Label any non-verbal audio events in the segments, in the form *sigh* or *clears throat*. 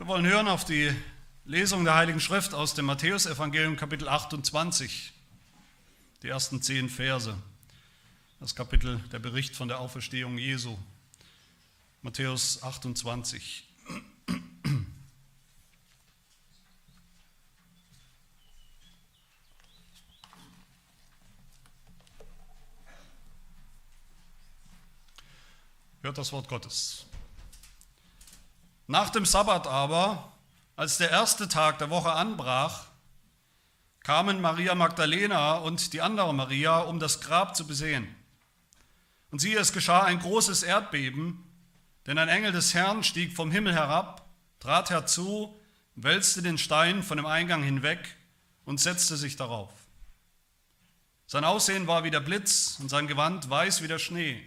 Wir wollen hören auf die Lesung der Heiligen Schrift aus dem Matthäusevangelium Kapitel 28, die ersten zehn Verse. Das Kapitel, der Bericht von der Auferstehung Jesu. Matthäus 28. Hört das Wort Gottes. Nach dem Sabbat aber, als der erste Tag der Woche anbrach, kamen Maria Magdalena und die andere Maria, um das Grab zu besehen. Und siehe, es geschah ein großes Erdbeben, denn ein Engel des Herrn stieg vom Himmel herab, trat herzu, wälzte den Stein von dem Eingang hinweg und setzte sich darauf. Sein Aussehen war wie der Blitz und sein Gewand weiß wie der Schnee.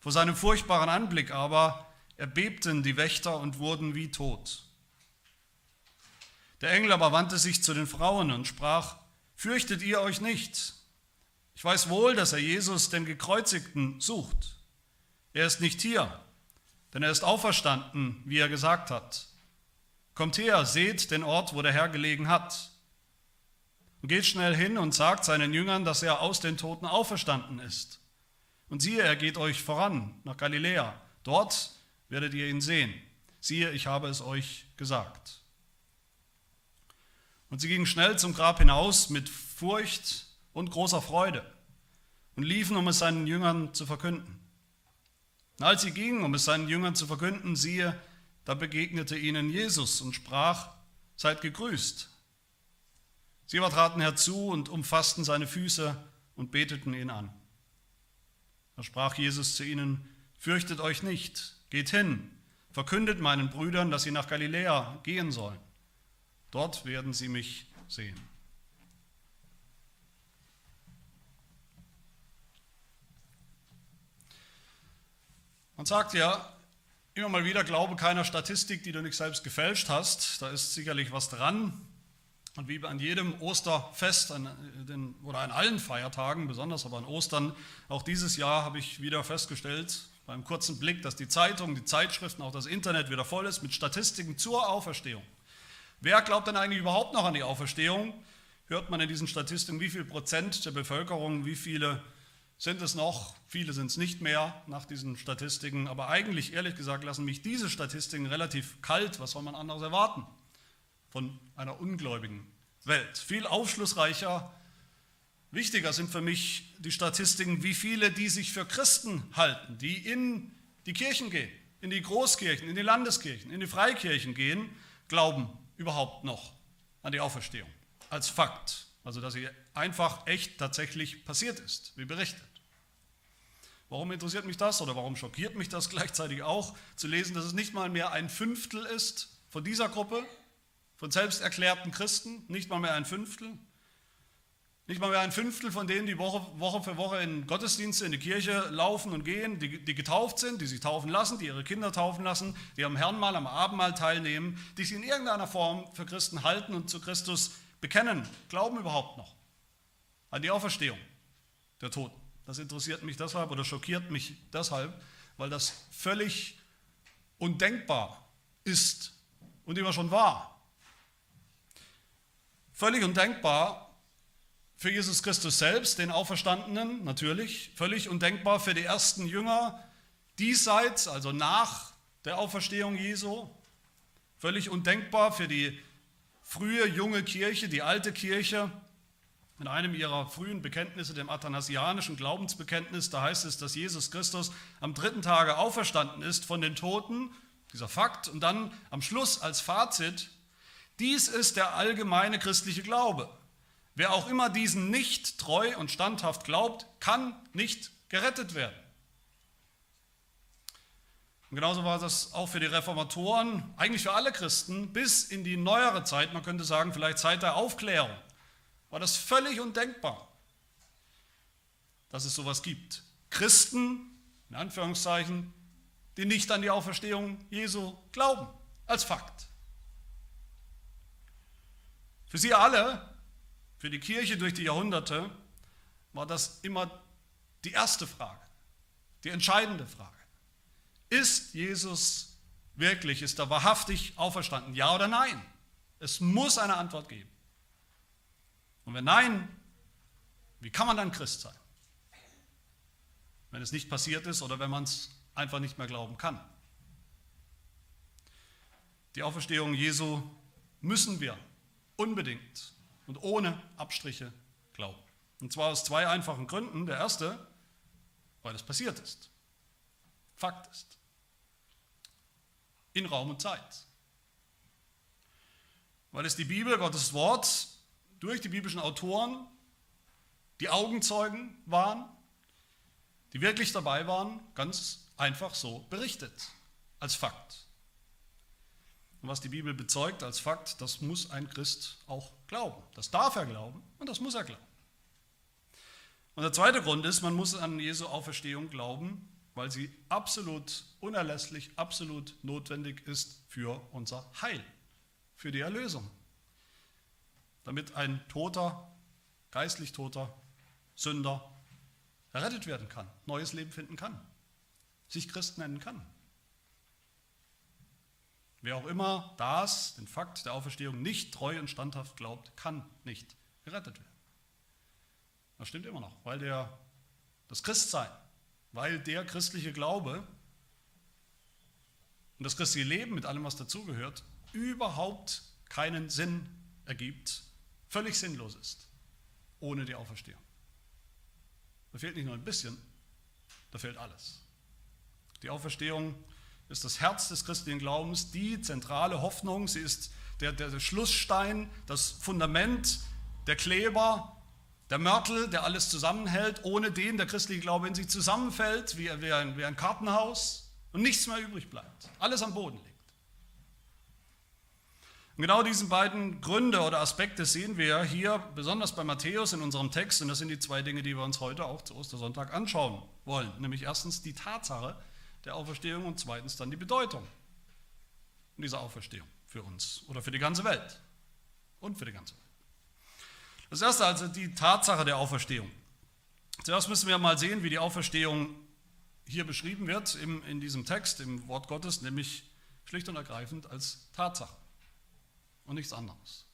Vor seinem furchtbaren Anblick aber erbebten die Wächter und wurden wie tot. Der Engel aber wandte sich zu den Frauen und sprach, fürchtet ihr euch nicht. Ich weiß wohl, dass er Jesus, den Gekreuzigten, sucht. Er ist nicht hier, denn er ist auferstanden, wie er gesagt hat. Kommt her, seht den Ort, wo der Herr gelegen hat. Und geht schnell hin und sagt seinen Jüngern, dass er aus den Toten auferstanden ist. Und siehe, er geht euch voran nach Galiläa. Dort werdet ihr ihn sehen. Siehe, ich habe es euch gesagt. Und sie gingen schnell zum Grab hinaus mit Furcht und großer Freude und liefen, um es seinen Jüngern zu verkünden. Und als sie gingen, um es seinen Jüngern zu verkünden, siehe, da begegnete ihnen Jesus und sprach, seid gegrüßt. Sie aber traten herzu und umfassten seine Füße und beteten ihn an. Da sprach Jesus zu ihnen, fürchtet euch nicht, Geht hin, verkündet meinen Brüdern, dass sie nach Galiläa gehen sollen. Dort werden sie mich sehen. Man sagt ja immer mal wieder, glaube keiner Statistik, die du nicht selbst gefälscht hast. Da ist sicherlich was dran. Und wie an jedem Osterfest an den, oder an allen Feiertagen, besonders aber an Ostern, auch dieses Jahr habe ich wieder festgestellt, beim kurzen Blick, dass die Zeitungen, die Zeitschriften, auch das Internet wieder voll ist mit Statistiken zur Auferstehung. Wer glaubt denn eigentlich überhaupt noch an die Auferstehung? Hört man in diesen Statistiken, wie viel Prozent der Bevölkerung, wie viele sind es noch? Viele sind es nicht mehr nach diesen Statistiken. Aber eigentlich, ehrlich gesagt, lassen mich diese Statistiken relativ kalt. Was soll man anderes erwarten von einer ungläubigen Welt? Viel aufschlussreicher Wichtiger sind für mich die Statistiken, wie viele, die sich für Christen halten, die in die Kirchen gehen, in die Großkirchen, in die Landeskirchen, in die Freikirchen gehen, glauben überhaupt noch an die Auferstehung als Fakt. Also dass sie einfach echt tatsächlich passiert ist, wie berichtet. Warum interessiert mich das oder warum schockiert mich das *laughs* gleichzeitig auch, zu lesen, dass es nicht mal mehr ein Fünftel ist von dieser Gruppe, von selbsterklärten Christen, nicht mal mehr ein Fünftel, nicht mal mehr ein Fünftel von denen, die Woche, Woche für Woche in Gottesdienste, in die Kirche laufen und gehen, die, die getauft sind, die sich taufen lassen, die ihre Kinder taufen lassen, die am Herrnmal, am Abendmahl teilnehmen, die sich in irgendeiner Form für Christen halten und zu Christus bekennen, glauben überhaupt noch an die Auferstehung der Toten. Das interessiert mich deshalb oder schockiert mich deshalb, weil das völlig undenkbar ist und immer schon war. Völlig undenkbar für Jesus Christus selbst, den Auferstandenen, natürlich, völlig undenkbar für die ersten Jünger diesseits, also nach der Auferstehung Jesu, völlig undenkbar für die frühe junge Kirche, die alte Kirche. In einem ihrer frühen Bekenntnisse, dem athanasianischen Glaubensbekenntnis, da heißt es, dass Jesus Christus am dritten Tage auferstanden ist von den Toten, dieser Fakt, und dann am Schluss als Fazit, dies ist der allgemeine christliche Glaube. Wer auch immer diesen nicht treu und standhaft glaubt, kann nicht gerettet werden. Und genauso war das auch für die Reformatoren, eigentlich für alle Christen, bis in die neuere Zeit, man könnte sagen, vielleicht Zeit der Aufklärung, war das völlig undenkbar, dass es sowas gibt. Christen, in Anführungszeichen, die nicht an die Auferstehung Jesu glauben, als Fakt. Für sie alle für die Kirche durch die Jahrhunderte war das immer die erste Frage, die entscheidende Frage. Ist Jesus wirklich? Ist er wahrhaftig auferstanden? Ja oder nein? Es muss eine Antwort geben. Und wenn nein, wie kann man dann Christ sein? Wenn es nicht passiert ist oder wenn man es einfach nicht mehr glauben kann. Die Auferstehung Jesu müssen wir unbedingt und ohne Abstriche glauben. Und zwar aus zwei einfachen Gründen. Der erste, weil es passiert ist. Fakt ist. In Raum und Zeit. Weil es die Bibel, Gottes Wort, durch die biblischen Autoren, die Augenzeugen waren, die wirklich dabei waren, ganz einfach so berichtet, als Fakt. Und was die Bibel bezeugt als Fakt, das muss ein Christ auch glauben. Das darf er glauben und das muss er glauben. Und der zweite Grund ist, man muss an Jesu Auferstehung glauben, weil sie absolut unerlässlich, absolut notwendig ist für unser Heil, für die Erlösung. Damit ein toter, geistlich toter Sünder errettet werden kann, neues Leben finden kann, sich Christ nennen kann. Wer auch immer das, den Fakt der Auferstehung nicht treu und standhaft glaubt, kann nicht gerettet werden. Das stimmt immer noch, weil der, das Christsein, weil der christliche Glaube und das christliche Leben mit allem, was dazugehört, überhaupt keinen Sinn ergibt, völlig sinnlos ist, ohne die Auferstehung. Da fehlt nicht nur ein bisschen, da fehlt alles. Die Auferstehung ist das Herz des christlichen Glaubens, die zentrale Hoffnung, sie ist der, der, Schlussstein, das Fundament, der Kleber, der Mörtel, der alles zusammenhält, ohne den der christliche Glaube in sich zusammenfällt, wie, wie, ein, wie ein Kartenhaus und nichts mehr übrig bleibt. Alles am Boden liegt. Und genau diese beiden Gründe oder Aspekte sehen wir hier, besonders bei Matthäus in unserem Text, und das sind die zwei Dinge, die wir uns heute auch zu Ostersonntag anschauen wollen. Nämlich erstens die Tatsache, der Auferstehung und zweitens dann die Bedeutung dieser Auferstehung für uns oder für die ganze Welt und für die ganze Welt. Das erste also die Tatsache der Auferstehung. Zuerst müssen wir mal sehen, wie die Auferstehung hier beschrieben wird im, in diesem Text, im Wort Gottes, nämlich schlicht und ergreifend als Tatsache und nichts anderes.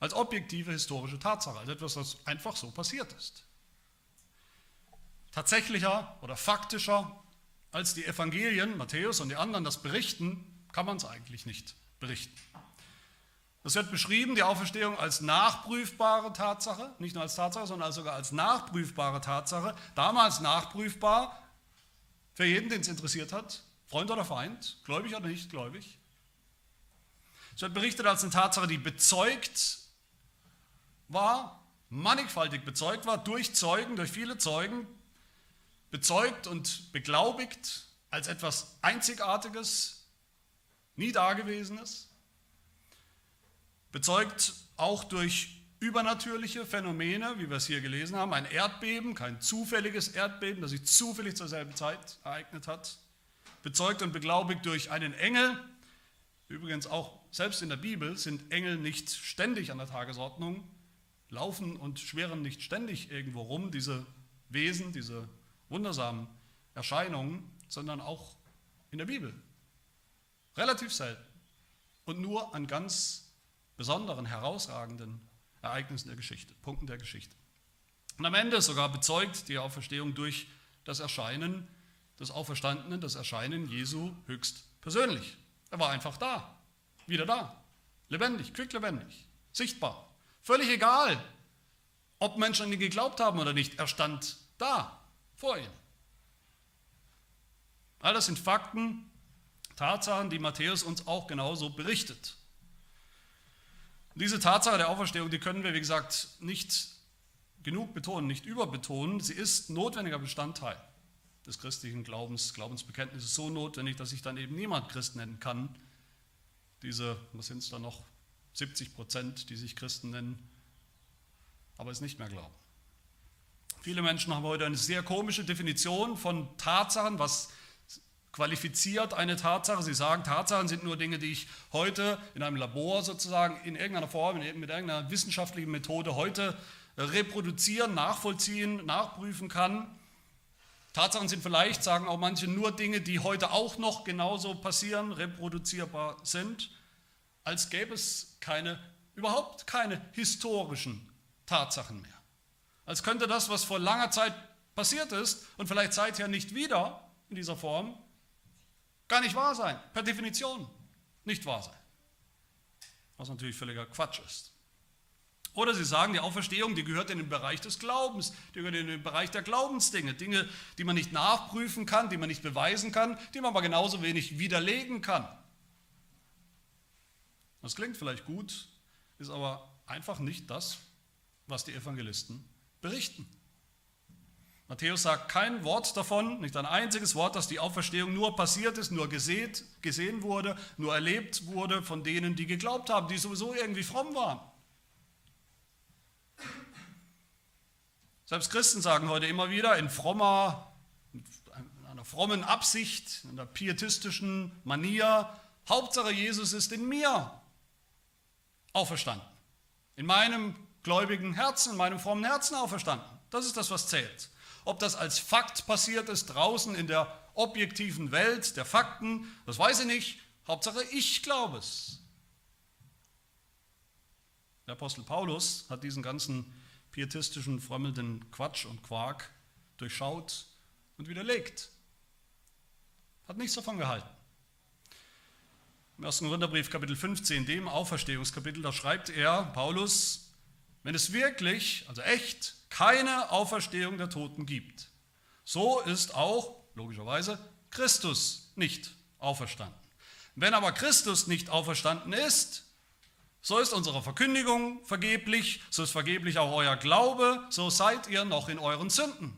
Als objektive historische Tatsache, als etwas, was einfach so passiert ist. Tatsächlicher oder faktischer als die Evangelien, Matthäus und die anderen das berichten, kann man es eigentlich nicht berichten. Das wird beschrieben, die Auferstehung als nachprüfbare Tatsache, nicht nur als Tatsache, sondern sogar als nachprüfbare Tatsache. Damals nachprüfbar für jeden, den es interessiert hat, Freund oder Feind, gläubig oder nicht gläubig. Es wird berichtet als eine Tatsache, die bezeugt war, mannigfaltig bezeugt war, durch Zeugen, durch viele Zeugen, bezeugt und beglaubigt als etwas Einzigartiges, nie Dagewesenes, bezeugt auch durch übernatürliche Phänomene, wie wir es hier gelesen haben, ein Erdbeben, kein zufälliges Erdbeben, das sich zufällig zur selben Zeit ereignet hat, bezeugt und beglaubigt durch einen Engel. Übrigens auch selbst in der Bibel sind Engel nicht ständig an der Tagesordnung, laufen und schweren nicht ständig irgendwo rum, diese Wesen, diese wundersamen Erscheinungen, sondern auch in der Bibel. Relativ selten. Und nur an ganz besonderen, herausragenden Ereignissen der Geschichte, Punkten der Geschichte. Und am Ende sogar bezeugt die Auferstehung durch das Erscheinen des Auferstandenen, das Erscheinen Jesu höchst persönlich. Er war einfach da, wieder da, lebendig, quicklebendig, sichtbar. Völlig egal, ob Menschen an ihn geglaubt haben oder nicht, er stand da vor ihm. All das sind Fakten, Tatsachen, die Matthäus uns auch genauso berichtet. Diese Tatsache der Auferstehung, die können wir, wie gesagt, nicht genug betonen, nicht überbetonen. Sie ist notwendiger Bestandteil des christlichen Glaubens, Glaubensbekenntnisses, so notwendig, dass sich dann eben niemand Christ nennen kann. Diese, was sind es da noch, 70 Prozent, die sich Christen nennen, aber es nicht mehr glauben. Viele Menschen haben heute eine sehr komische Definition von Tatsachen, was qualifiziert eine Tatsache. Sie sagen, Tatsachen sind nur Dinge, die ich heute in einem Labor sozusagen in irgendeiner Form, mit irgendeiner wissenschaftlichen Methode heute reproduzieren, nachvollziehen, nachprüfen kann. Tatsachen sind vielleicht, sagen auch manche, nur Dinge, die heute auch noch genauso passieren, reproduzierbar sind, als gäbe es keine, überhaupt keine historischen Tatsachen mehr. Als könnte das, was vor langer Zeit passiert ist und vielleicht seither nicht wieder in dieser Form, gar nicht wahr sein, per Definition nicht wahr sein. Was natürlich völliger Quatsch ist. Oder sie sagen, die Auferstehung, die gehört in den Bereich des Glaubens, die gehört in den Bereich der Glaubensdinge, Dinge, die man nicht nachprüfen kann, die man nicht beweisen kann, die man aber genauso wenig widerlegen kann. Das klingt vielleicht gut, ist aber einfach nicht das, was die Evangelisten berichten. Matthäus sagt kein Wort davon, nicht ein einziges Wort, dass die Auferstehung nur passiert ist, nur gesehen, gesehen wurde, nur erlebt wurde von denen, die geglaubt haben, die sowieso irgendwie fromm waren. Selbst Christen sagen heute immer wieder in frommer, in einer frommen Absicht, in einer pietistischen Manier, Hauptsache Jesus ist in mir auferstanden. In meinem gläubigen Herzen, in meinem frommen Herzen auferstanden. Das ist das, was zählt. Ob das als Fakt passiert ist draußen in der objektiven Welt der Fakten, das weiß ich nicht. Hauptsache ich glaube es. Der Apostel Paulus hat diesen ganzen pietistischen, frömmelnden Quatsch und Quark durchschaut und widerlegt. Hat nichts davon gehalten. Im 1. Korintherbrief Kapitel 15, dem Auferstehungskapitel, da schreibt er, Paulus, wenn es wirklich, also echt, keine Auferstehung der Toten gibt, so ist auch, logischerweise, Christus nicht auferstanden. Wenn aber Christus nicht auferstanden ist, so ist unsere Verkündigung vergeblich, so ist vergeblich auch euer Glaube, so seid ihr noch in euren Sünden.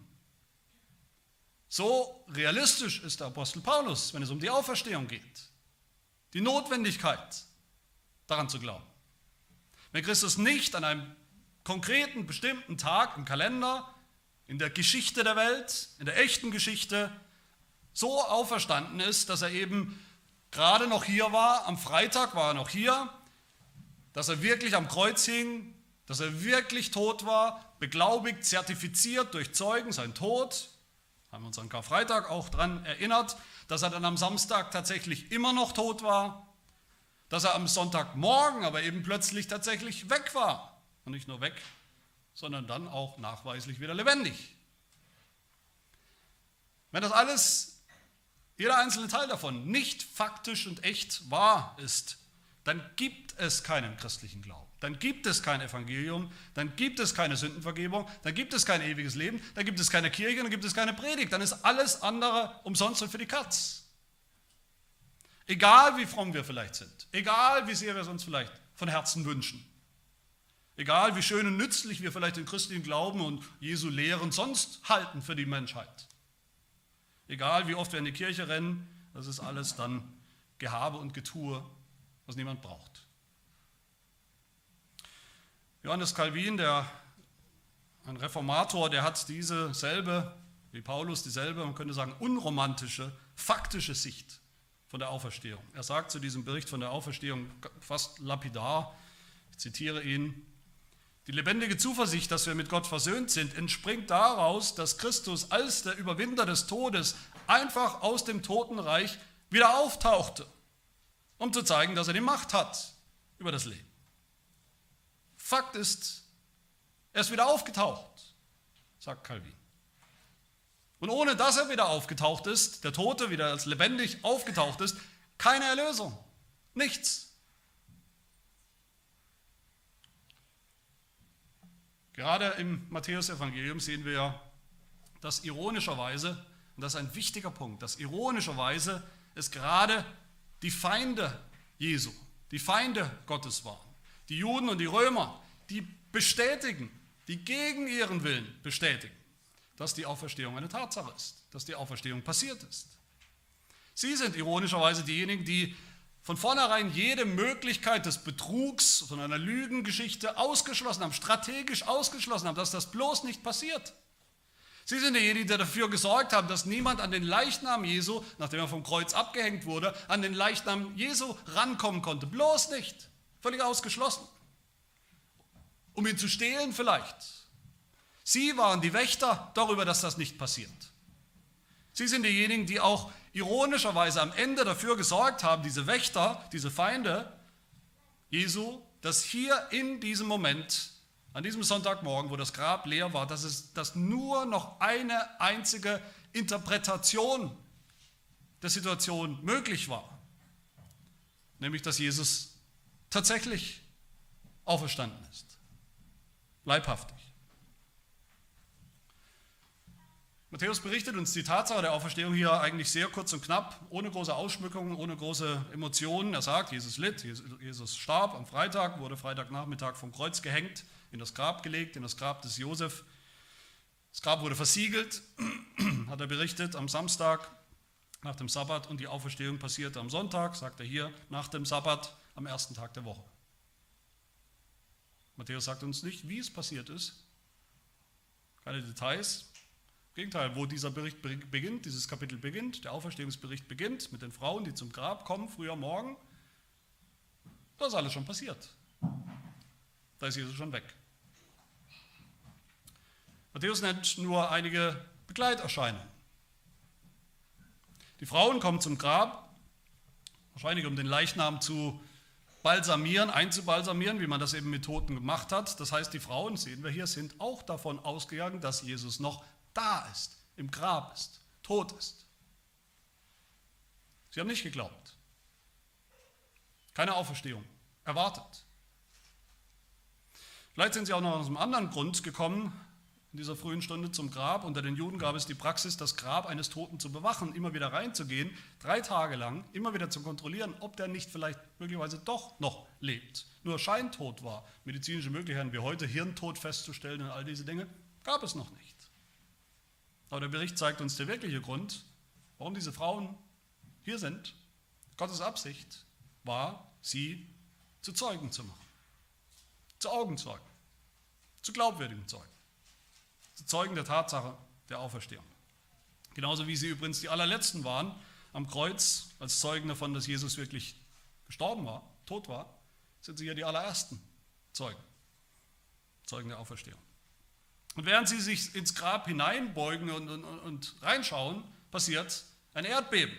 So realistisch ist der Apostel Paulus, wenn es um die Auferstehung geht. Die Notwendigkeit, daran zu glauben. Wenn Christus nicht an einem konkreten, bestimmten Tag im Kalender, in der Geschichte der Welt, in der echten Geschichte, so auferstanden ist, dass er eben gerade noch hier war, am Freitag war er noch hier, dass er wirklich am Kreuz hing, dass er wirklich tot war, beglaubigt, zertifiziert durch Zeugen, sein Tod, haben wir uns an Karfreitag auch daran erinnert, dass er dann am Samstag tatsächlich immer noch tot war, dass er am Sonntagmorgen aber eben plötzlich tatsächlich weg war. Und nicht nur weg, sondern dann auch nachweislich wieder lebendig. Wenn das alles, jeder einzelne Teil davon, nicht faktisch und echt wahr ist, dann gibt es keinen christlichen Glauben. Dann gibt es kein Evangelium, dann gibt es keine Sündenvergebung, dann gibt es kein ewiges Leben, dann gibt es keine Kirche, dann gibt es keine Predigt, dann ist alles andere umsonst und für die Katz. Egal wie fromm wir vielleicht sind, egal wie sehr wir es uns vielleicht von Herzen wünschen. Egal wie schön und nützlich wir vielleicht den christlichen Glauben und Jesu Lehren sonst halten für die Menschheit. Egal wie oft wir in die Kirche rennen, das ist alles dann Gehabe und Getue, was niemand braucht. Johannes Calvin, der, ein Reformator, der hat diese selbe, wie Paulus, dieselbe, man könnte sagen, unromantische, faktische Sicht von der Auferstehung. Er sagt zu diesem Bericht von der Auferstehung fast lapidar, ich zitiere ihn, die lebendige Zuversicht, dass wir mit Gott versöhnt sind, entspringt daraus, dass Christus als der Überwinder des Todes einfach aus dem Totenreich wieder auftauchte, um zu zeigen, dass er die Macht hat über das Leben. Fakt ist, er ist wieder aufgetaucht, sagt Calvin. Und ohne dass er wieder aufgetaucht ist, der Tote wieder als lebendig aufgetaucht ist, keine Erlösung, nichts. Gerade im Matthäusevangelium sehen wir, dass ironischerweise, und das ist ein wichtiger Punkt, dass ironischerweise es gerade die Feinde Jesu, die Feinde Gottes waren, die Juden und die Römer, die bestätigen, die gegen ihren Willen bestätigen, dass die Auferstehung eine Tatsache ist, dass die Auferstehung passiert ist. Sie sind ironischerweise diejenigen, die von vornherein jede Möglichkeit des Betrugs, von einer Lügengeschichte ausgeschlossen haben, strategisch ausgeschlossen haben, dass das bloß nicht passiert. Sie sind diejenigen, die dafür gesorgt haben, dass niemand an den Leichnam Jesu, nachdem er vom Kreuz abgehängt wurde, an den Leichnam Jesu rankommen konnte. Bloß nicht. Völlig ausgeschlossen. Um ihn zu stehlen vielleicht. Sie waren die Wächter darüber, dass das nicht passiert. Sie sind diejenigen, die auch ironischerweise am Ende dafür gesorgt haben, diese Wächter, diese Feinde Jesu, dass hier in diesem Moment, an diesem Sonntagmorgen, wo das Grab leer war, dass es dass nur noch eine einzige Interpretation der Situation möglich war. Nämlich, dass Jesus tatsächlich auferstanden ist. Leibhaftig. Matthäus berichtet uns die Tatsache der Auferstehung hier eigentlich sehr kurz und knapp, ohne große Ausschmückungen, ohne große Emotionen. Er sagt, Jesus litt, Jesus starb am Freitag, wurde Freitagnachmittag vom Kreuz gehängt, in das Grab gelegt, in das Grab des Josef. Das Grab wurde versiegelt, *clears throat* hat er berichtet, am Samstag nach dem Sabbat und die Auferstehung passierte am Sonntag, sagt er hier, nach dem Sabbat am ersten Tag der Woche. Matthäus sagt uns nicht, wie es passiert ist, keine Details, Gegenteil, wo dieser Bericht beginnt, dieses Kapitel beginnt, der Auferstehungsbericht beginnt mit den Frauen, die zum Grab kommen, früher Morgen, da ist alles schon passiert. Da ist Jesus schon weg. Matthäus nennt nur einige Begleiterscheinungen. Die Frauen kommen zum Grab, wahrscheinlich um den Leichnam zu balsamieren, einzubalsamieren, wie man das eben mit Toten gemacht hat. Das heißt, die Frauen, sehen wir hier, sind auch davon ausgegangen, dass Jesus noch da ist, im Grab ist, tot ist. Sie haben nicht geglaubt. Keine Auferstehung erwartet. Vielleicht sind sie auch noch aus einem anderen Grund gekommen, in dieser frühen Stunde zum Grab. Unter den Juden gab es die Praxis, das Grab eines Toten zu bewachen, immer wieder reinzugehen, drei Tage lang, immer wieder zu kontrollieren, ob der nicht vielleicht möglicherweise doch noch lebt. Nur scheintot war. Medizinische Möglichkeiten wie heute, Hirntod festzustellen und all diese Dinge, gab es noch nicht. Aber der Bericht zeigt uns der wirkliche Grund, warum diese Frauen hier sind. Gottes Absicht war, sie zu Zeugen zu machen. Zu Augenzeugen. Zu glaubwürdigen Zeugen. Zu Zeugen der Tatsache der Auferstehung. Genauso wie sie übrigens die allerletzten waren am Kreuz, als Zeugen davon, dass Jesus wirklich gestorben war, tot war, sind sie ja die allerersten Zeugen. Zeugen der Auferstehung. Und während sie sich ins Grab hineinbeugen und, und, und reinschauen, passiert ein Erdbeben.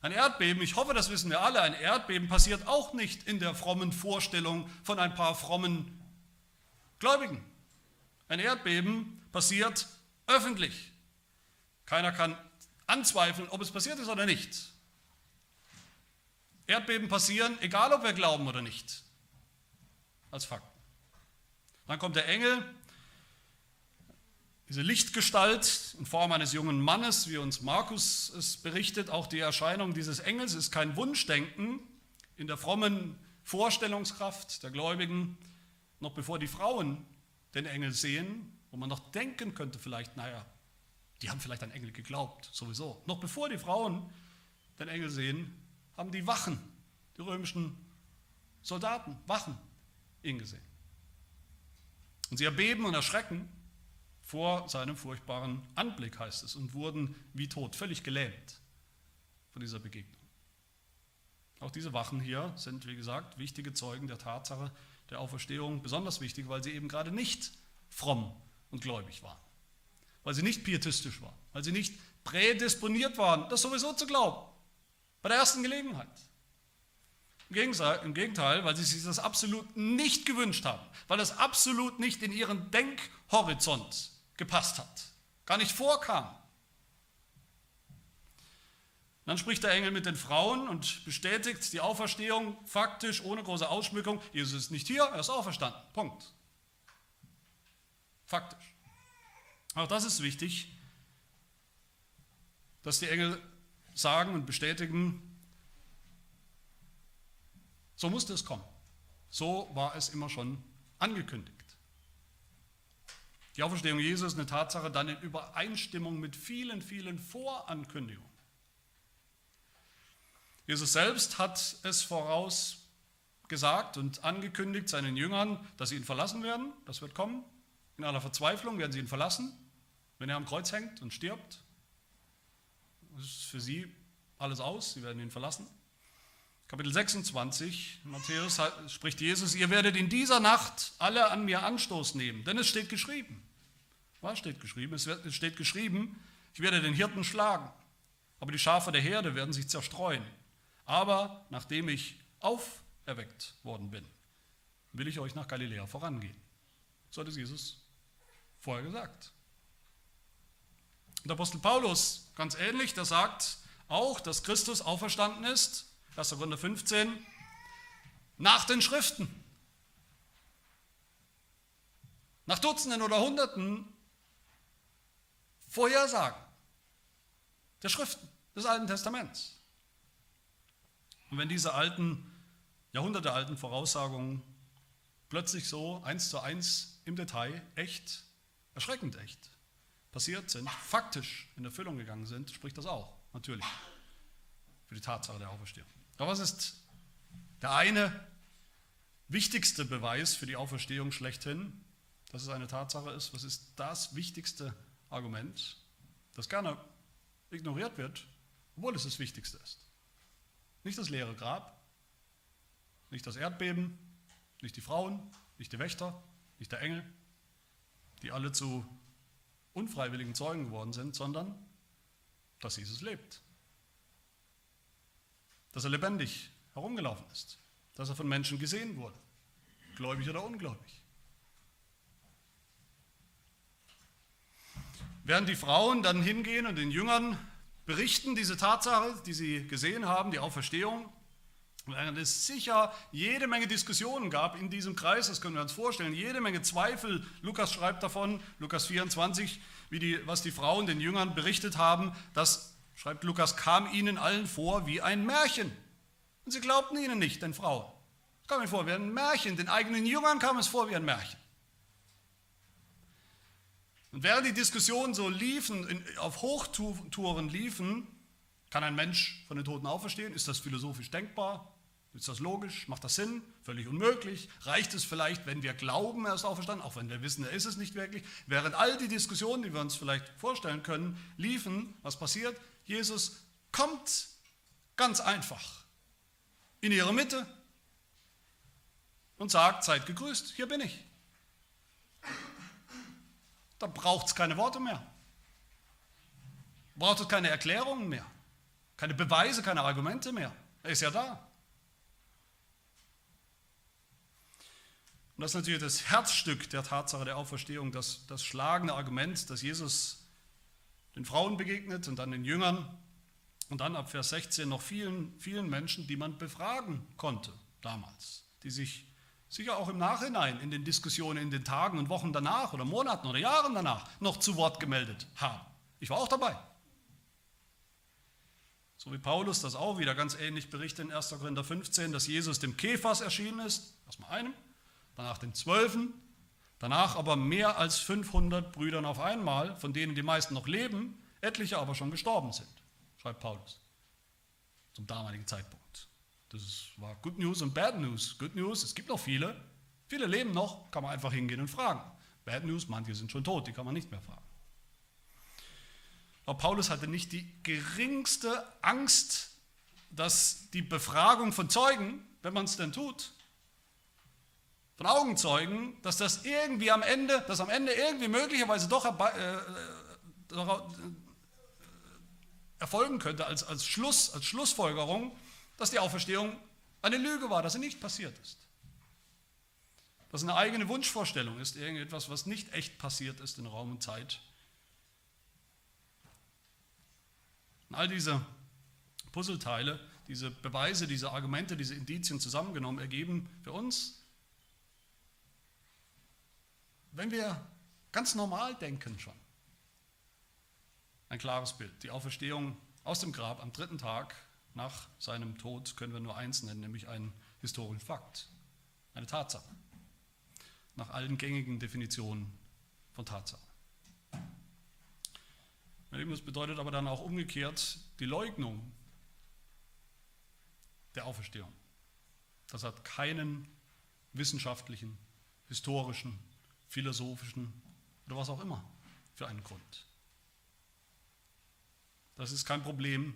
Ein Erdbeben, ich hoffe, das wissen wir alle, ein Erdbeben passiert auch nicht in der frommen Vorstellung von ein paar frommen Gläubigen. Ein Erdbeben passiert öffentlich. Keiner kann anzweifeln, ob es passiert ist oder nicht. Erdbeben passieren, egal ob wir glauben oder nicht, als Fakt. Dann kommt der Engel diese Lichtgestalt in Form eines jungen Mannes, wie uns Markus es berichtet, auch die Erscheinung dieses Engels ist kein Wunschdenken in der frommen Vorstellungskraft der Gläubigen, noch bevor die Frauen den Engel sehen, wo man noch denken könnte vielleicht, naja, die haben vielleicht an Engel geglaubt, sowieso. Noch bevor die Frauen den Engel sehen, haben die Wachen, die römischen Soldaten, Wachen, ihn gesehen. Und sie erbeben und erschrecken vor seinem furchtbaren Anblick, heißt es, und wurden wie tot, völlig gelähmt von dieser Begegnung. Auch diese Wachen hier sind, wie gesagt, wichtige Zeugen der Tatsache der Auferstehung, besonders wichtig, weil sie eben gerade nicht fromm und gläubig waren, weil sie nicht pietistisch waren, weil sie nicht prädisponiert waren, das sowieso zu glauben, bei der ersten Gelegenheit. Im Gegenteil, weil sie sich das absolut nicht gewünscht haben, weil das absolut nicht in ihren Denkhorizont gepasst hat, gar nicht vorkam. Dann spricht der Engel mit den Frauen und bestätigt die Auferstehung faktisch ohne große Ausschmückung. Jesus ist nicht hier, er ist auferstanden. Punkt. Faktisch. Auch das ist wichtig, dass die Engel sagen und bestätigen, so musste es kommen. So war es immer schon angekündigt. Die Auferstehung Jesu ist eine Tatsache dann in Übereinstimmung mit vielen, vielen Vorankündigungen. Jesus selbst hat es vorausgesagt und angekündigt seinen Jüngern, dass sie ihn verlassen werden. Das wird kommen. In aller Verzweiflung werden sie ihn verlassen, wenn er am Kreuz hängt und stirbt. Das ist für sie alles aus, sie werden ihn verlassen. Kapitel 26, Matthäus spricht Jesus, ihr werdet in dieser Nacht alle an mir Anstoß nehmen, denn es steht geschrieben. Was steht geschrieben? Es steht geschrieben, ich werde den Hirten schlagen aber die Schafe der Herde werden sich zerstreuen. Aber nachdem ich auferweckt worden bin, will ich euch nach Galiläa vorangehen. So hat es Jesus vorher gesagt. Der Apostel Paulus, ganz ähnlich, der sagt auch, dass Christus auferstanden ist, 1. Korinther 15, nach den Schriften. Nach Dutzenden oder Hunderten Vorhersagen der Schriften des Alten Testaments. Und wenn diese alten, jahrhundertealten Voraussagungen plötzlich so eins zu eins im Detail echt, erschreckend echt passiert sind, faktisch in Erfüllung gegangen sind, spricht das auch natürlich für die Tatsache der Auferstehung. Aber was ist der eine wichtigste Beweis für die Auferstehung schlechthin, dass es eine Tatsache ist? Was ist das wichtigste Argument, das gerne ignoriert wird, obwohl es das Wichtigste ist? Nicht das leere Grab, nicht das Erdbeben, nicht die Frauen, nicht die Wächter, nicht der Engel, die alle zu unfreiwilligen Zeugen geworden sind, sondern dass Jesus lebt. Dass er lebendig herumgelaufen ist. Dass er von Menschen gesehen wurde. Gläubig oder ungläubig. Während die Frauen dann hingehen und den Jüngern berichten diese Tatsache, die sie gesehen haben, die Auferstehung, Während es sicher jede Menge Diskussionen gab in diesem Kreis, das können wir uns vorstellen, jede Menge Zweifel. Lukas schreibt davon, Lukas 24, wie die, was die Frauen den Jüngern berichtet haben, das, schreibt Lukas, kam ihnen allen vor wie ein Märchen. Und sie glaubten ihnen nicht, den Frauen. Es kam ihnen vor wie ein Märchen, den eigenen Jüngern kam es vor wie ein Märchen. Und während die Diskussionen so liefen, auf Hochtouren liefen, kann ein Mensch von den Toten auferstehen? Ist das philosophisch denkbar? Ist das logisch? Macht das Sinn? Völlig unmöglich. Reicht es vielleicht, wenn wir glauben, er ist auferstanden, auch wenn wir wissen, er ist es nicht wirklich? Während all die Diskussionen, die wir uns vielleicht vorstellen können, liefen, was passiert? Jesus kommt ganz einfach in ihre Mitte und sagt, seid gegrüßt, hier bin ich. Da braucht es keine Worte mehr. Braucht es keine Erklärungen mehr. Keine Beweise, keine Argumente mehr. Er ist ja da. Und das ist natürlich das Herzstück der Tatsache der Auferstehung, das, das schlagende Argument, dass Jesus den Frauen begegnet und dann den Jüngern und dann ab Vers 16 noch vielen, vielen Menschen, die man befragen konnte damals, die sich sicher auch im Nachhinein in den Diskussionen in den Tagen und Wochen danach oder Monaten oder Jahren danach noch zu Wort gemeldet haben. Ich war auch dabei. So wie Paulus das auch wieder ganz ähnlich berichtet in 1. Korinther 15, dass Jesus dem Kephas erschienen ist, erstmal einem, danach den Zwölfen, danach aber mehr als 500 Brüdern auf einmal, von denen die meisten noch leben, etliche aber schon gestorben sind, schreibt Paulus zum damaligen Zeitpunkt. Das war Good News und Bad News. Good News, es gibt noch viele, viele leben noch, kann man einfach hingehen und fragen. Bad News, manche sind schon tot, die kann man nicht mehr fragen. Aber Paulus hatte nicht die geringste Angst, dass die Befragung von Zeugen, wenn man es denn tut, von Augenzeugen, dass das irgendwie am Ende, dass am Ende irgendwie möglicherweise doch äh, äh, erfolgen könnte als, als Schluss, als Schlussfolgerung, dass die Auferstehung eine Lüge war, dass sie nicht passiert ist. Dass eine eigene Wunschvorstellung ist, irgendetwas, was nicht echt passiert ist in Raum und Zeit. Und all diese Puzzleteile, diese Beweise, diese Argumente, diese Indizien zusammengenommen ergeben für uns wenn wir ganz normal denken schon, ein klares Bild. Die Auferstehung aus dem Grab am dritten Tag nach seinem Tod können wir nur eins nennen, nämlich einen historischen Fakt, eine Tatsache, nach allen gängigen Definitionen von Tatsache. Das bedeutet aber dann auch umgekehrt die Leugnung der Auferstehung. Das hat keinen wissenschaftlichen, historischen philosophischen oder was auch immer für einen Grund. Das ist kein Problem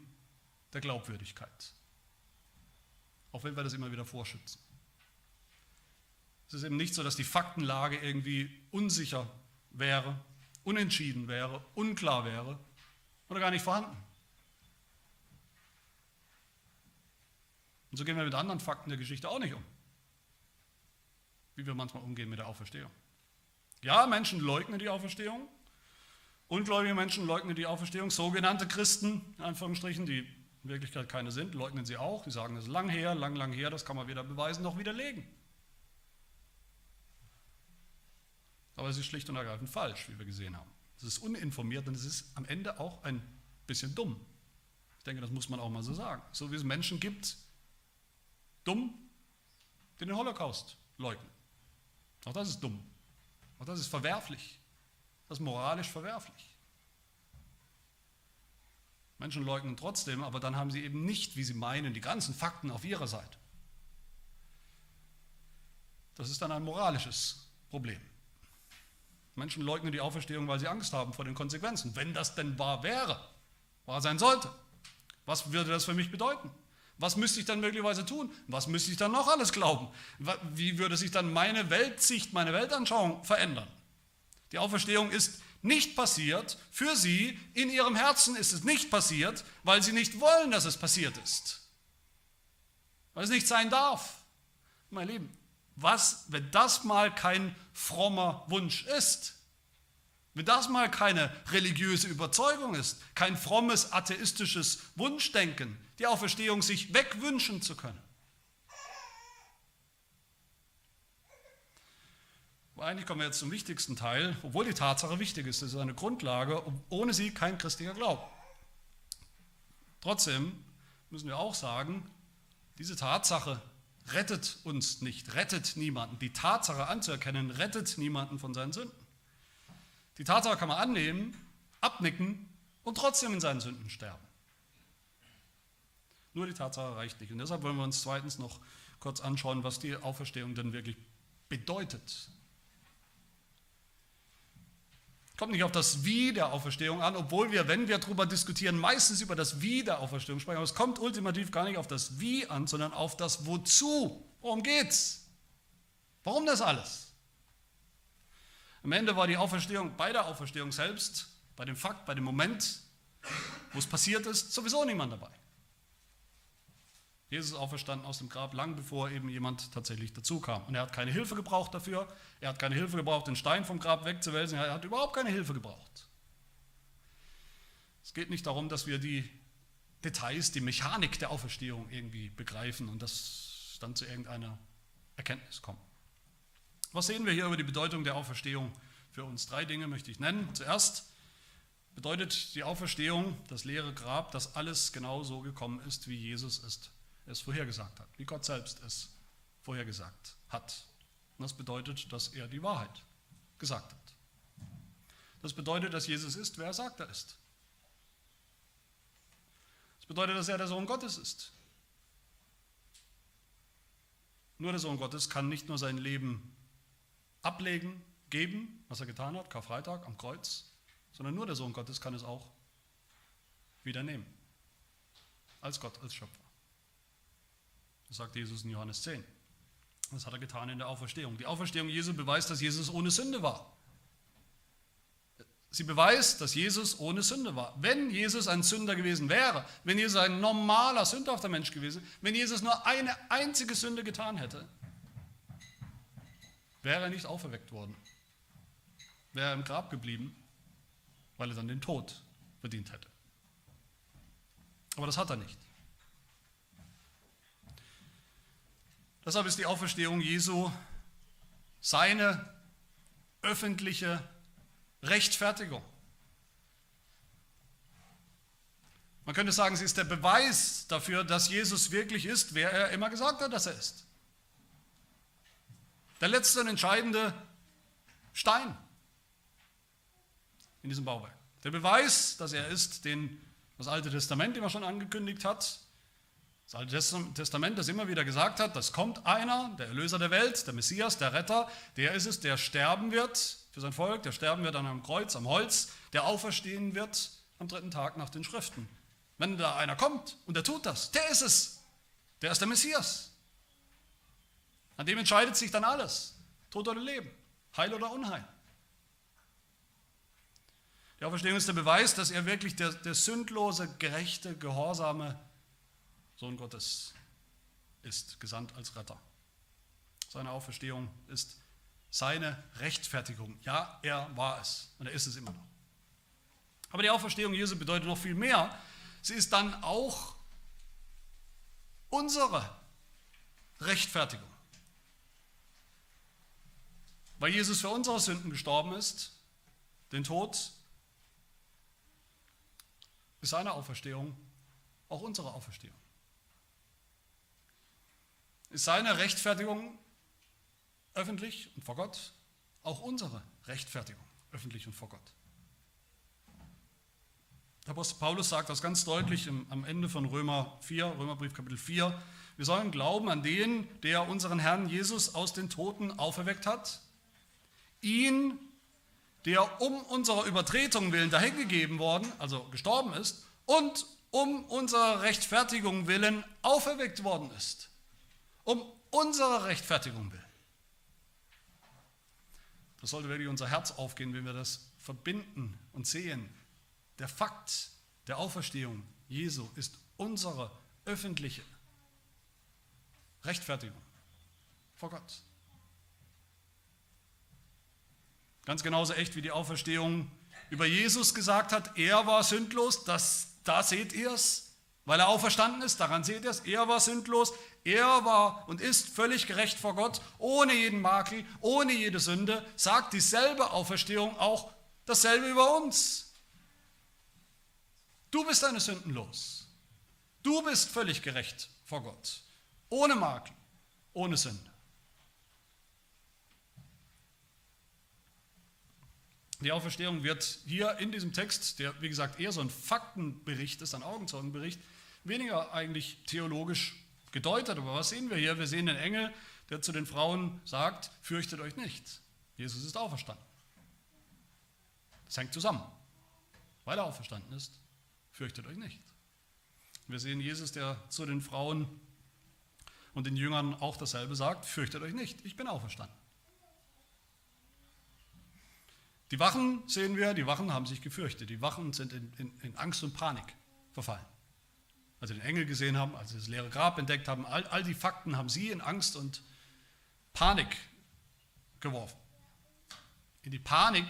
der Glaubwürdigkeit, auch wenn wir das immer wieder vorschützen. Es ist eben nicht so, dass die Faktenlage irgendwie unsicher wäre, unentschieden wäre, unklar wäre oder gar nicht vorhanden. Und so gehen wir mit anderen Fakten der Geschichte auch nicht um. Wie wir manchmal umgehen mit der Auferstehung. Ja, Menschen leugnen die Auferstehung. Ungläubige Menschen leugnen die Auferstehung. Sogenannte Christen, in Anführungsstrichen, die in Wirklichkeit keine sind, leugnen sie auch. Die sagen, das ist lang her, lang, lang her, das kann man weder beweisen noch widerlegen. Aber es ist schlicht und ergreifend falsch, wie wir gesehen haben. Es ist uninformiert und es ist am Ende auch ein bisschen dumm. Ich denke, das muss man auch mal so sagen. So wie es Menschen gibt, dumm, die den Holocaust leugnen. Auch das ist dumm. Auch das ist verwerflich. Das ist moralisch verwerflich. Menschen leugnen trotzdem, aber dann haben sie eben nicht, wie sie meinen, die ganzen Fakten auf ihrer Seite. Das ist dann ein moralisches Problem. Menschen leugnen die Auferstehung, weil sie Angst haben vor den Konsequenzen. Wenn das denn wahr wäre, wahr sein sollte, was würde das für mich bedeuten? Was müsste ich dann möglicherweise tun? Was müsste ich dann noch alles glauben? Wie würde sich dann meine Weltsicht, meine Weltanschauung verändern? Die Auferstehung ist nicht passiert für sie, in ihrem Herzen ist es nicht passiert, weil sie nicht wollen, dass es passiert ist. Weil es nicht sein darf. Mein Lieben, was, wenn das mal kein frommer Wunsch ist? Wenn das mal keine religiöse Überzeugung ist, kein frommes atheistisches Wunschdenken, die Auferstehung sich wegwünschen zu können. Aber eigentlich kommen wir jetzt zum wichtigsten Teil, obwohl die Tatsache wichtig ist, das ist eine Grundlage, ohne sie kein christlicher Glaube. Trotzdem müssen wir auch sagen, diese Tatsache rettet uns nicht, rettet niemanden. Die Tatsache anzuerkennen, rettet niemanden von seinen Sünden. Die Tatsache kann man annehmen, abnicken und trotzdem in seinen Sünden sterben. Nur die Tatsache reicht nicht. Und deshalb wollen wir uns zweitens noch kurz anschauen, was die Auferstehung denn wirklich bedeutet. Kommt nicht auf das Wie der Auferstehung an, obwohl wir, wenn wir darüber diskutieren, meistens über das Wie der Auferstehung sprechen. Aber es kommt ultimativ gar nicht auf das Wie an, sondern auf das Wozu. Worum geht's? Warum das alles? Am Ende war die Auferstehung, bei der Auferstehung selbst, bei dem Fakt, bei dem Moment, wo es passiert ist, sowieso niemand dabei. Jesus ist auferstanden aus dem Grab, lang bevor eben jemand tatsächlich dazu kam. Und er hat keine Hilfe gebraucht dafür. Er hat keine Hilfe gebraucht, den Stein vom Grab wegzuwälzen. Er hat überhaupt keine Hilfe gebraucht. Es geht nicht darum, dass wir die Details, die Mechanik der Auferstehung irgendwie begreifen und das dann zu irgendeiner Erkenntnis kommen. Was sehen wir hier über die Bedeutung der Auferstehung für uns? Drei Dinge möchte ich nennen. Zuerst bedeutet die Auferstehung, das leere Grab, dass alles genau so gekommen ist, wie Jesus ist es vorhergesagt hat, wie Gott selbst es vorhergesagt hat. Und das bedeutet, dass er die Wahrheit gesagt hat. Das bedeutet, dass Jesus ist, wer er sagt, er ist. Das bedeutet, dass er der Sohn Gottes ist. Nur der Sohn Gottes kann nicht nur sein Leben ablegen, geben, was er getan hat, Karfreitag am Kreuz, sondern nur der Sohn Gottes kann es auch wieder nehmen. Als Gott, als Schöpfer. Das sagt Jesus in Johannes 10. Das hat er getan in der Auferstehung. Die Auferstehung Jesu beweist, dass Jesus ohne Sünde war. Sie beweist, dass Jesus ohne Sünde war. Wenn Jesus ein Sünder gewesen wäre, wenn Jesus ein normaler, sündhafter Mensch gewesen, wenn Jesus nur eine einzige Sünde getan hätte, wäre er nicht auferweckt worden. Wäre er im Grab geblieben, weil er dann den Tod verdient hätte. Aber das hat er nicht. Deshalb ist die Auferstehung Jesu seine öffentliche Rechtfertigung. Man könnte sagen, sie ist der Beweis dafür, dass Jesus wirklich ist, wer er immer gesagt hat, dass er ist. Der letzte und entscheidende Stein in diesem Bauwerk. Der Beweis, dass er ist, den das Alte Testament immer schon angekündigt hat, das Alte Testament, das immer wieder gesagt hat, das kommt einer, der Erlöser der Welt, der Messias, der Retter, der ist es, der sterben wird für sein Volk, der sterben wird an einem Kreuz, am Holz, der auferstehen wird am dritten Tag nach den Schriften. Wenn da einer kommt und der tut das, der ist es, der ist der Messias. An dem entscheidet sich dann alles, Tod oder Leben, Heil oder Unheil. Die Auferstehung ist der Beweis, dass er wirklich der, der sündlose, gerechte, gehorsame Sohn Gottes ist, gesandt als Retter. Seine Auferstehung ist seine Rechtfertigung. Ja, er war es und er ist es immer noch. Aber die Auferstehung Jesu bedeutet noch viel mehr. Sie ist dann auch unsere Rechtfertigung. Weil Jesus für unsere Sünden gestorben ist, den Tod, ist seine Auferstehung auch unsere Auferstehung. Ist seine Rechtfertigung öffentlich und vor Gott auch unsere Rechtfertigung öffentlich und vor Gott. Der Apostel Paulus sagt das ganz deutlich am Ende von Römer 4, Römerbrief Kapitel 4. Wir sollen glauben an den, der unseren Herrn Jesus aus den Toten auferweckt hat. Ihn, der um unserer Übertretung willen dahingegeben worden, also gestorben ist, und um unserer Rechtfertigung willen auferweckt worden ist. Um unserer Rechtfertigung willen. Das sollte wirklich unser Herz aufgehen, wenn wir das verbinden und sehen. Der Fakt der Auferstehung Jesu ist unsere öffentliche Rechtfertigung vor Gott. Ganz genauso echt wie die Auferstehung über Jesus gesagt hat, er war sündlos, das, da seht ihr es, weil er auferstanden ist, daran seht ihr es, er war sündlos, er war und ist völlig gerecht vor Gott, ohne jeden Makel, ohne jede Sünde, sagt dieselbe Auferstehung auch dasselbe über uns. Du bist deine Sünden los. Du bist völlig gerecht vor Gott, ohne Makel, ohne Sünde. Die Auferstehung wird hier in diesem Text, der wie gesagt eher so ein Faktenbericht ist, ein Augenzeugenbericht, weniger eigentlich theologisch gedeutet. Aber was sehen wir hier? Wir sehen den Engel, der zu den Frauen sagt, fürchtet euch nicht. Jesus ist auferstanden. Das hängt zusammen. Weil er auferstanden ist, fürchtet euch nicht. Wir sehen Jesus, der zu den Frauen und den Jüngern auch dasselbe sagt, fürchtet euch nicht, ich bin auferstanden. Die Wachen sehen wir, die Wachen haben sich gefürchtet. Die Wachen sind in, in, in Angst und Panik verfallen. Als sie den Engel gesehen haben, als sie das leere Grab entdeckt haben, all, all die Fakten haben sie in Angst und Panik geworfen. In die Panik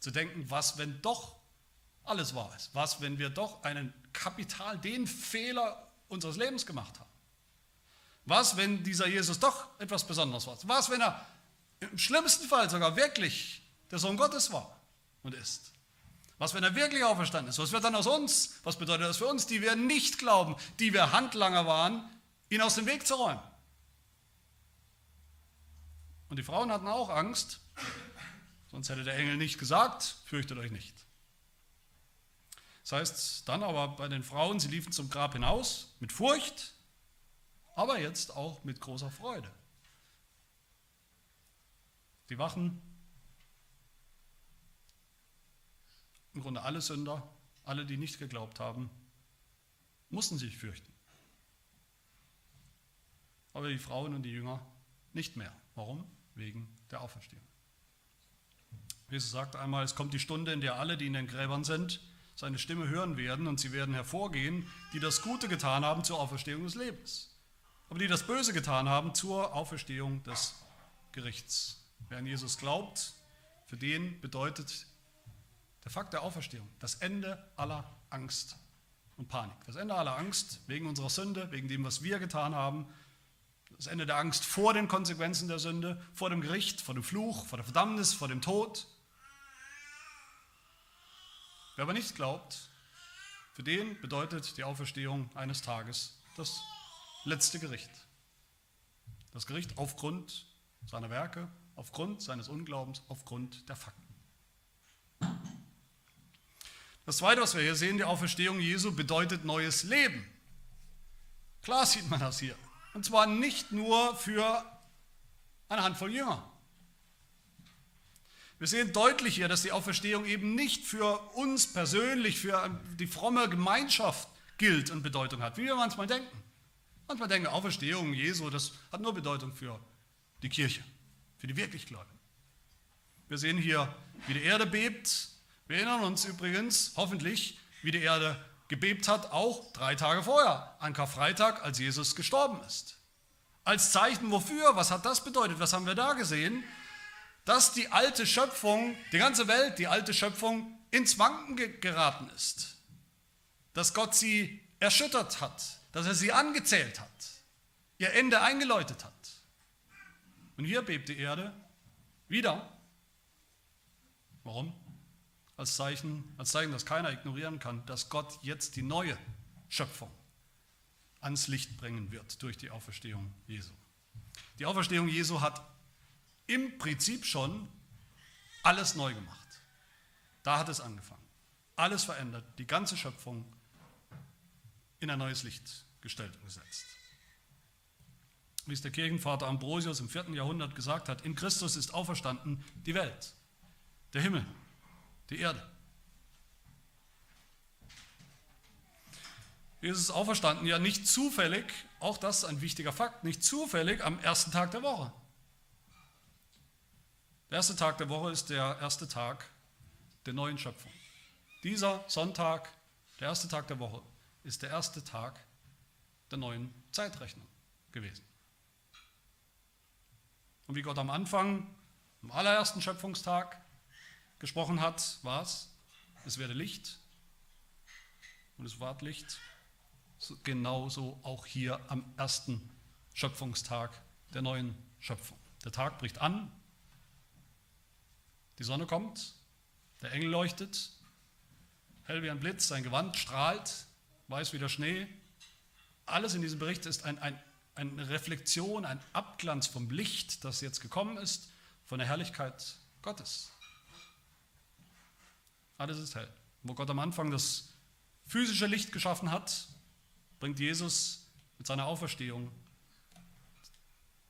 zu denken, was, wenn doch alles wahr ist? Was, wenn wir doch einen kapital den Fehler unseres Lebens gemacht haben? Was, wenn dieser Jesus doch etwas Besonderes war? Was, wenn er im schlimmsten Fall sogar wirklich der Sohn Gottes war und ist. Was, wenn er wirklich auferstanden ist? Was wird dann aus uns? Was bedeutet das für uns, die wir nicht glauben, die wir Handlanger waren, ihn aus dem Weg zu räumen? Und die Frauen hatten auch Angst, sonst hätte der Engel nicht gesagt, fürchtet euch nicht. Das heißt dann aber bei den Frauen, sie liefen zum Grab hinaus mit Furcht, aber jetzt auch mit großer Freude. Die Wachen Im Grunde alle Sünder, alle, die nicht geglaubt haben, mussten sich fürchten. Aber die Frauen und die Jünger nicht mehr. Warum? Wegen der Auferstehung. Jesus sagte einmal, es kommt die Stunde, in der alle, die in den Gräbern sind, seine Stimme hören werden und sie werden hervorgehen, die das Gute getan haben zur Auferstehung des Lebens. Aber die das Böse getan haben zur Auferstehung des Gerichts. Wer an Jesus glaubt, für den bedeutet der Fakt der Auferstehung, das Ende aller Angst und Panik. Das Ende aller Angst wegen unserer Sünde, wegen dem, was wir getan haben. Das Ende der Angst vor den Konsequenzen der Sünde, vor dem Gericht, vor dem Fluch, vor der Verdammnis, vor dem Tod. Wer aber nicht glaubt, für den bedeutet die Auferstehung eines Tages das letzte Gericht. Das Gericht aufgrund seiner Werke, aufgrund seines Unglaubens, aufgrund der Fakten. Das Zweite, was wir hier sehen, die Auferstehung Jesu bedeutet neues Leben. Klar sieht man das hier. Und zwar nicht nur für eine Handvoll Jünger. Wir sehen deutlich hier, dass die Auferstehung eben nicht für uns persönlich, für die fromme Gemeinschaft gilt und Bedeutung hat, wie wir manchmal denken. Manchmal denken, Auferstehung Jesu, das hat nur Bedeutung für die Kirche, für die Wirklichgläubigen. Wir sehen hier, wie die Erde bebt, wir erinnern uns übrigens, hoffentlich, wie die Erde gebebt hat, auch drei Tage vorher, an Karfreitag, als Jesus gestorben ist. Als Zeichen wofür? Was hat das bedeutet? Was haben wir da gesehen? Dass die alte Schöpfung, die ganze Welt, die alte Schöpfung ins Wanken geraten ist. Dass Gott sie erschüttert hat, dass er sie angezählt hat, ihr Ende eingeläutet hat. Und hier bebt die Erde wieder. Warum? Als Zeichen, als Zeichen, das keiner ignorieren kann, dass Gott jetzt die neue Schöpfung ans Licht bringen wird durch die Auferstehung Jesu. Die Auferstehung Jesu hat im Prinzip schon alles neu gemacht. Da hat es angefangen. Alles verändert, die ganze Schöpfung in ein neues Licht gestellt und gesetzt. Wie es der Kirchenvater Ambrosius im vierten Jahrhundert gesagt hat, in Christus ist auferstanden die Welt, der Himmel, die Erde. Jesus ist auferstanden, ja nicht zufällig, auch das ist ein wichtiger Fakt, nicht zufällig am ersten Tag der Woche. Der erste Tag der Woche ist der erste Tag der neuen Schöpfung. Dieser Sonntag, der erste Tag der Woche, ist der erste Tag der neuen Zeitrechnung gewesen. Und wie Gott am Anfang, am allerersten Schöpfungstag, gesprochen hat, war es, es werde Licht. Und es ward Licht. Genauso auch hier am ersten Schöpfungstag der neuen Schöpfung. Der Tag bricht an, die Sonne kommt, der Engel leuchtet, hell wie ein Blitz, sein Gewand strahlt, weiß wie der Schnee. Alles in diesem Bericht ist ein, ein, eine Reflexion, ein Abglanz vom Licht, das jetzt gekommen ist, von der Herrlichkeit Gottes. Alles ist hell. Wo Gott am Anfang das physische Licht geschaffen hat, bringt Jesus mit seiner Auferstehung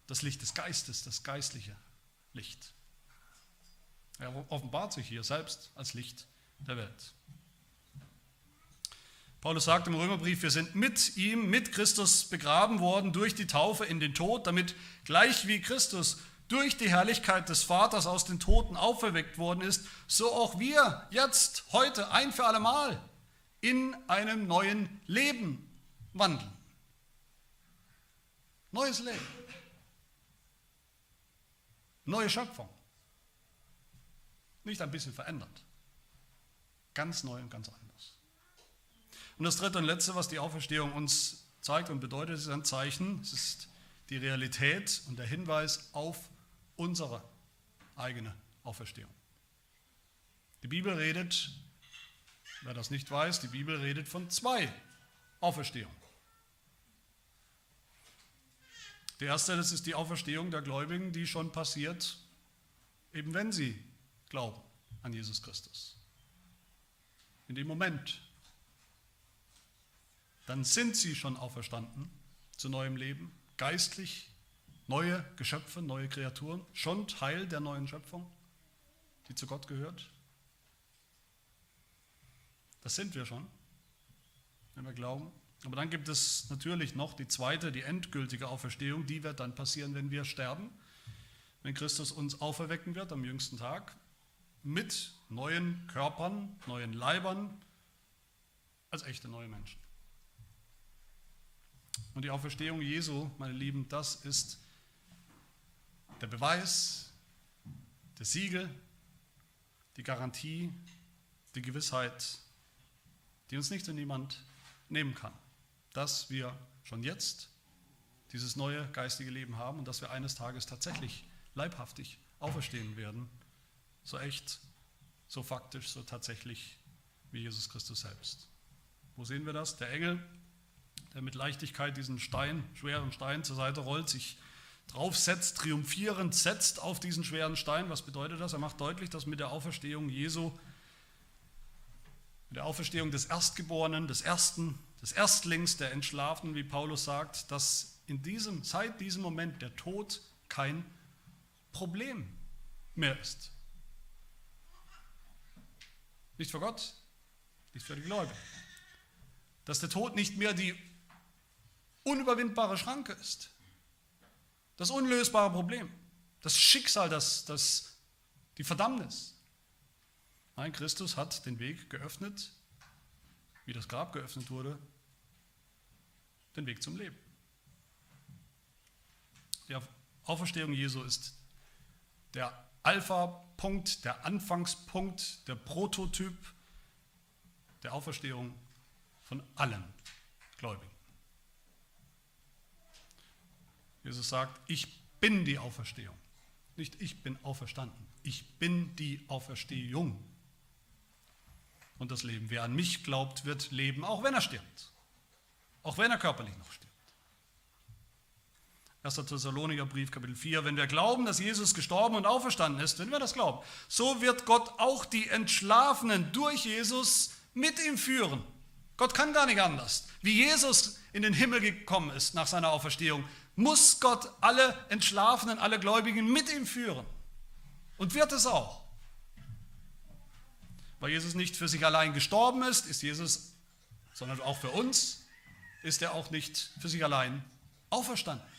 das Licht des Geistes, das geistliche Licht. Er offenbart sich hier selbst als Licht der Welt. Paulus sagt im Römerbrief, wir sind mit ihm, mit Christus begraben worden durch die Taufe in den Tod, damit gleich wie Christus durch die Herrlichkeit des Vaters aus den Toten auferweckt worden ist, so auch wir jetzt, heute, ein für allemal in einem neuen Leben wandeln. Neues Leben. Neue Schöpfung. Nicht ein bisschen verändert. Ganz neu und ganz anders. Und das dritte und letzte, was die Auferstehung uns zeigt und bedeutet, ist ein Zeichen. Es ist die Realität und der Hinweis auf unsere eigene Auferstehung. Die Bibel redet, wer das nicht weiß, die Bibel redet von zwei Auferstehungen. Der erste, das ist die Auferstehung der Gläubigen, die schon passiert, eben wenn sie glauben an Jesus Christus. In dem Moment, dann sind sie schon auferstanden zu neuem Leben, geistlich neue Geschöpfe, neue Kreaturen, schon Teil der neuen Schöpfung, die zu Gott gehört. Das sind wir schon, wenn wir glauben. Aber dann gibt es natürlich noch die zweite, die endgültige Auferstehung, die wird dann passieren, wenn wir sterben, wenn Christus uns auferwecken wird am jüngsten Tag, mit neuen Körpern, neuen Leibern, als echte neue Menschen. Und die Auferstehung Jesu, meine Lieben, das ist der Beweis, der Siegel, die Garantie, die Gewissheit, die uns nicht und niemand nehmen kann dass wir schon jetzt dieses neue geistige Leben haben und dass wir eines Tages tatsächlich leibhaftig auferstehen werden, so echt, so faktisch, so tatsächlich wie Jesus Christus selbst. Wo sehen wir das? Der Engel, der mit Leichtigkeit diesen Stein, schweren Stein zur Seite rollt, sich draufsetzt, triumphierend setzt auf diesen schweren Stein. Was bedeutet das? Er macht deutlich, dass mit der Auferstehung Jesu, mit der Auferstehung des Erstgeborenen, des Ersten, des Erstlings der Entschlafenen, wie Paulus sagt, dass in diesem, seit diesem Moment der Tod kein Problem mehr ist. Nicht für Gott, nicht für die Gläubigen. Dass der Tod nicht mehr die unüberwindbare Schranke ist. Das unlösbare Problem. Das Schicksal, das, das, die Verdammnis. Nein, Christus hat den Weg geöffnet, wie das Grab geöffnet wurde, den Weg zum Leben. Die Auferstehung Jesu ist der Alpha-Punkt, der Anfangspunkt, der Prototyp der Auferstehung von allen Gläubigen. Jesus sagt, ich bin die Auferstehung. Nicht ich bin auferstanden. Ich bin die Auferstehung. Und das Leben. Wer an mich glaubt, wird leben, auch wenn er stirbt. Auch wenn er körperlich noch stirbt. 1. Thessaloniker Brief, Kapitel 4. Wenn wir glauben, dass Jesus gestorben und auferstanden ist, wenn wir das glauben, so wird Gott auch die Entschlafenen durch Jesus mit ihm führen. Gott kann gar nicht anders. Wie Jesus in den Himmel gekommen ist nach seiner Auferstehung, muss Gott alle Entschlafenen, alle Gläubigen mit ihm führen. Und wird es auch. Weil Jesus nicht für sich allein gestorben ist, ist Jesus, sondern auch für uns, ist er auch nicht für sich allein auferstanden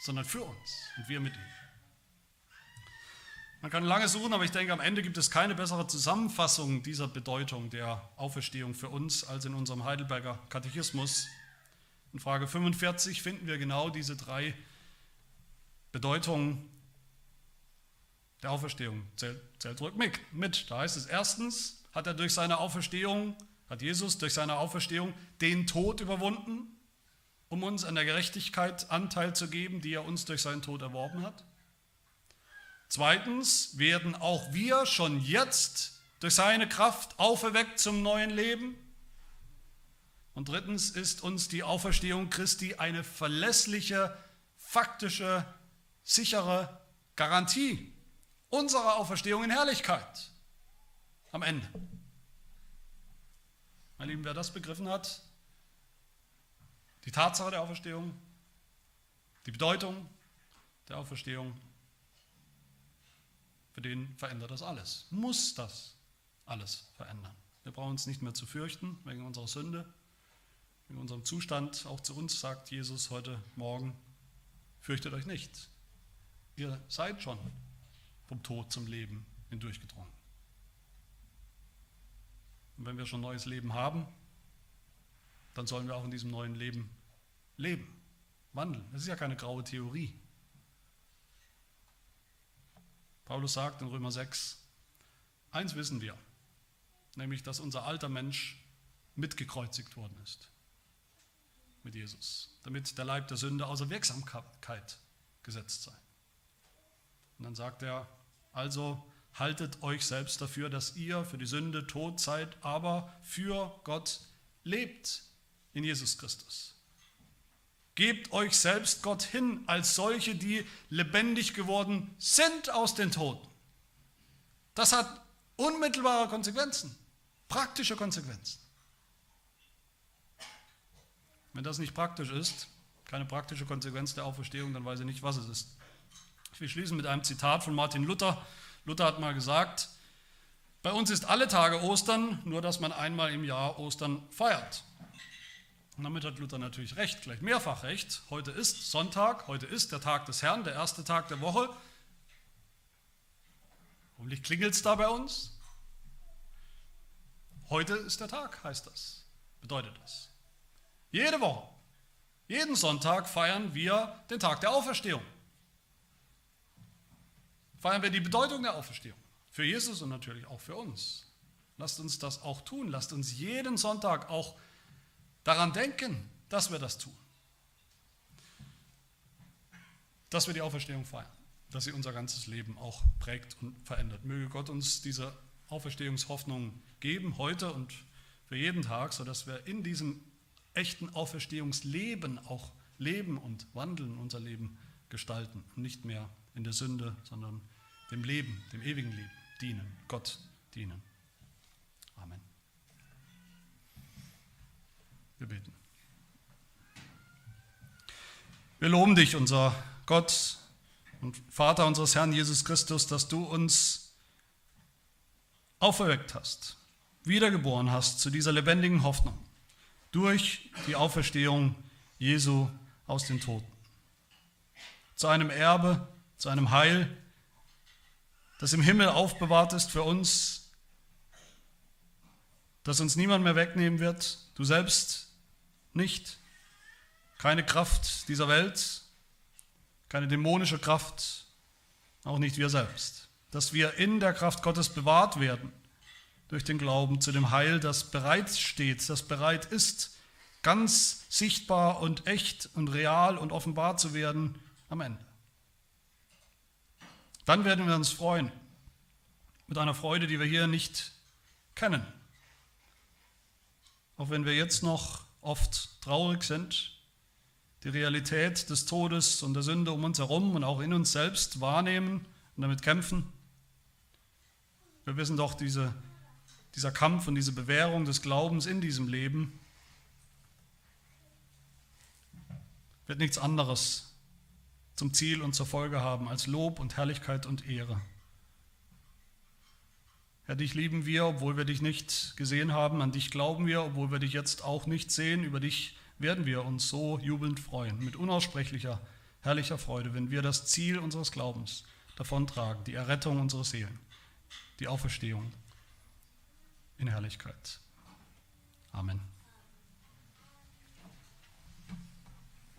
sondern für uns und wir mit ihm. Man kann lange suchen, aber ich denke, am Ende gibt es keine bessere Zusammenfassung dieser Bedeutung der Auferstehung für uns als in unserem Heidelberger Katechismus. In Frage 45 finden wir genau diese drei Bedeutungen der Auferstehung. Zählt, zurück mit. Da heißt es erstens, hat er durch seine Auferstehung, hat Jesus durch seine Auferstehung den Tod überwunden um uns an der Gerechtigkeit Anteil zu geben, die er uns durch seinen Tod erworben hat. Zweitens werden auch wir schon jetzt durch seine Kraft auferweckt zum neuen Leben. Und drittens ist uns die Auferstehung Christi eine verlässliche, faktische, sichere Garantie unserer Auferstehung in Herrlichkeit am Ende. Mein Lieben, wer das begriffen hat, die Tatsache der Auferstehung, die Bedeutung der Auferstehung, für den verändert das alles, muss das alles verändern. Wir brauchen uns nicht mehr zu fürchten wegen unserer Sünde, wegen unserem Zustand. Auch zu uns sagt Jesus heute Morgen, fürchtet euch nicht. Ihr seid schon vom Tod zum Leben hindurchgedrungen. Und wenn wir schon neues Leben haben, dann sollen wir auch in diesem neuen Leben leben, wandeln. Das ist ja keine graue Theorie. Paulus sagt in Römer 6, eins wissen wir, nämlich dass unser alter Mensch mitgekreuzigt worden ist mit Jesus, damit der Leib der Sünde außer Wirksamkeit gesetzt sei. Und dann sagt er, also haltet euch selbst dafür, dass ihr für die Sünde tot seid, aber für Gott lebt in Jesus Christus. Gebt euch selbst Gott hin als solche, die lebendig geworden sind aus den Toten. Das hat unmittelbare Konsequenzen, praktische Konsequenzen. Wenn das nicht praktisch ist, keine praktische Konsequenz der Auferstehung, dann weiß ich nicht, was es ist. Ich will schließen mit einem Zitat von Martin Luther. Luther hat mal gesagt, bei uns ist alle Tage Ostern, nur dass man einmal im Jahr Ostern feiert. Und damit hat Luther natürlich recht, gleich mehrfach recht. Heute ist Sonntag, heute ist der Tag des Herrn, der erste Tag der Woche. Hoffentlich klingelt es da bei uns. Heute ist der Tag, heißt das, bedeutet das. Jede Woche, jeden Sonntag feiern wir den Tag der Auferstehung. Feiern wir die Bedeutung der Auferstehung. Für Jesus und natürlich auch für uns. Lasst uns das auch tun. Lasst uns jeden Sonntag auch daran denken, dass wir das tun. Dass wir die Auferstehung feiern, dass sie unser ganzes Leben auch prägt und verändert. Möge Gott uns diese Auferstehungshoffnung geben, heute und für jeden Tag, sodass wir in diesem echten Auferstehungsleben auch leben und wandeln, unser Leben gestalten nicht mehr in der Sünde, sondern dem Leben, dem ewigen Leben dienen, Gott dienen. Wir beten. Wir loben dich, unser Gott und Vater unseres Herrn Jesus Christus, dass du uns auferweckt hast, wiedergeboren hast zu dieser lebendigen Hoffnung durch die Auferstehung Jesu aus den Toten. Zu einem Erbe, zu einem Heil, das im Himmel aufbewahrt ist für uns, das uns niemand mehr wegnehmen wird. Du selbst nicht. Keine Kraft dieser Welt, keine dämonische Kraft, auch nicht wir selbst. Dass wir in der Kraft Gottes bewahrt werden durch den Glauben zu dem Heil, das bereit steht, das bereit ist, ganz sichtbar und echt und real und offenbar zu werden am Ende. Dann werden wir uns freuen, mit einer Freude, die wir hier nicht kennen. Auch wenn wir jetzt noch oft traurig sind, die Realität des Todes und der Sünde um uns herum und auch in uns selbst wahrnehmen und damit kämpfen. Wir wissen doch, diese, dieser Kampf und diese Bewährung des Glaubens in diesem Leben wird nichts anderes zum Ziel und zur Folge haben als Lob und Herrlichkeit und Ehre. Herr, dich lieben wir, obwohl wir dich nicht gesehen haben, an dich glauben wir, obwohl wir dich jetzt auch nicht sehen, über dich werden wir uns so jubelnd freuen, mit unaussprechlicher, herrlicher Freude, wenn wir das Ziel unseres Glaubens davontragen, die Errettung unserer Seelen, die Auferstehung in Herrlichkeit. Amen.